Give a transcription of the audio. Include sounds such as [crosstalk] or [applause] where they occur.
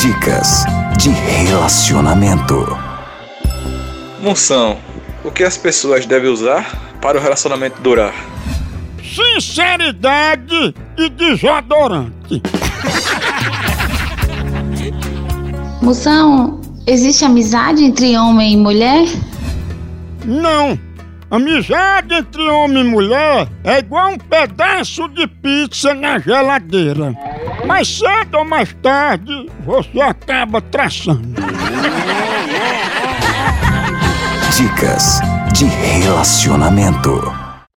Dicas de relacionamento. Moção, o que as pessoas devem usar para o relacionamento durar? Sinceridade e desodorante. [laughs] Moção, existe amizade entre homem e mulher? Não. Amizade entre homem e mulher é igual um pedaço de pizza na geladeira. Mais cedo ou mais tarde, você acaba traçando. Dicas de relacionamento.